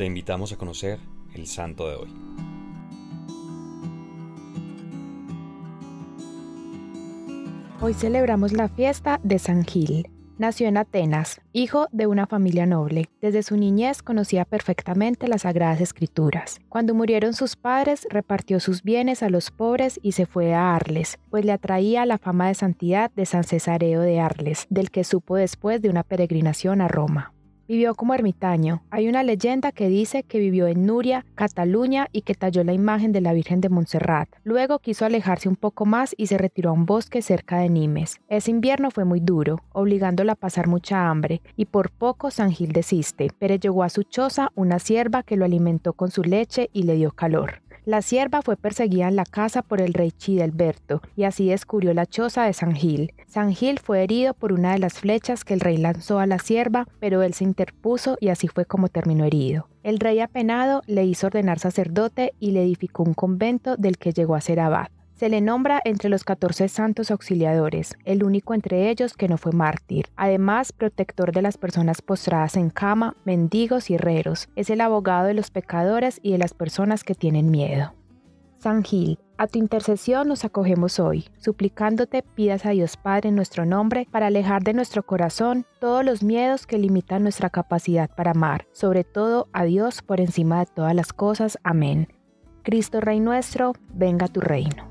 Te invitamos a conocer el santo de hoy. Hoy celebramos la fiesta de San Gil. Nació en Atenas, hijo de una familia noble. Desde su niñez conocía perfectamente las sagradas escrituras. Cuando murieron sus padres, repartió sus bienes a los pobres y se fue a Arles, pues le atraía la fama de santidad de San Cesareo de Arles, del que supo después de una peregrinación a Roma. Vivió como ermitaño. Hay una leyenda que dice que vivió en Nuria, Cataluña y que talló la imagen de la Virgen de Montserrat. Luego quiso alejarse un poco más y se retiró a un bosque cerca de Nimes. Ese invierno fue muy duro, obligándola a pasar mucha hambre, y por poco San Gil desiste, pero llegó a su choza una sierva que lo alimentó con su leche y le dio calor. La sierva fue perseguida en la casa por el rey Chidalberto y así descubrió la choza de San Gil. San Gil fue herido por una de las flechas que el rey lanzó a la sierva, pero él se interpuso y así fue como terminó herido. El rey apenado le hizo ordenar sacerdote y le edificó un convento del que llegó a ser abad. Se le nombra entre los 14 santos auxiliadores, el único entre ellos que no fue mártir. Además, protector de las personas postradas en cama, mendigos y herreros. Es el abogado de los pecadores y de las personas que tienen miedo. San Gil, a tu intercesión nos acogemos hoy, suplicándote pidas a Dios Padre en nuestro nombre para alejar de nuestro corazón todos los miedos que limitan nuestra capacidad para amar, sobre todo a Dios por encima de todas las cosas. Amén. Cristo Rey nuestro, venga tu reino.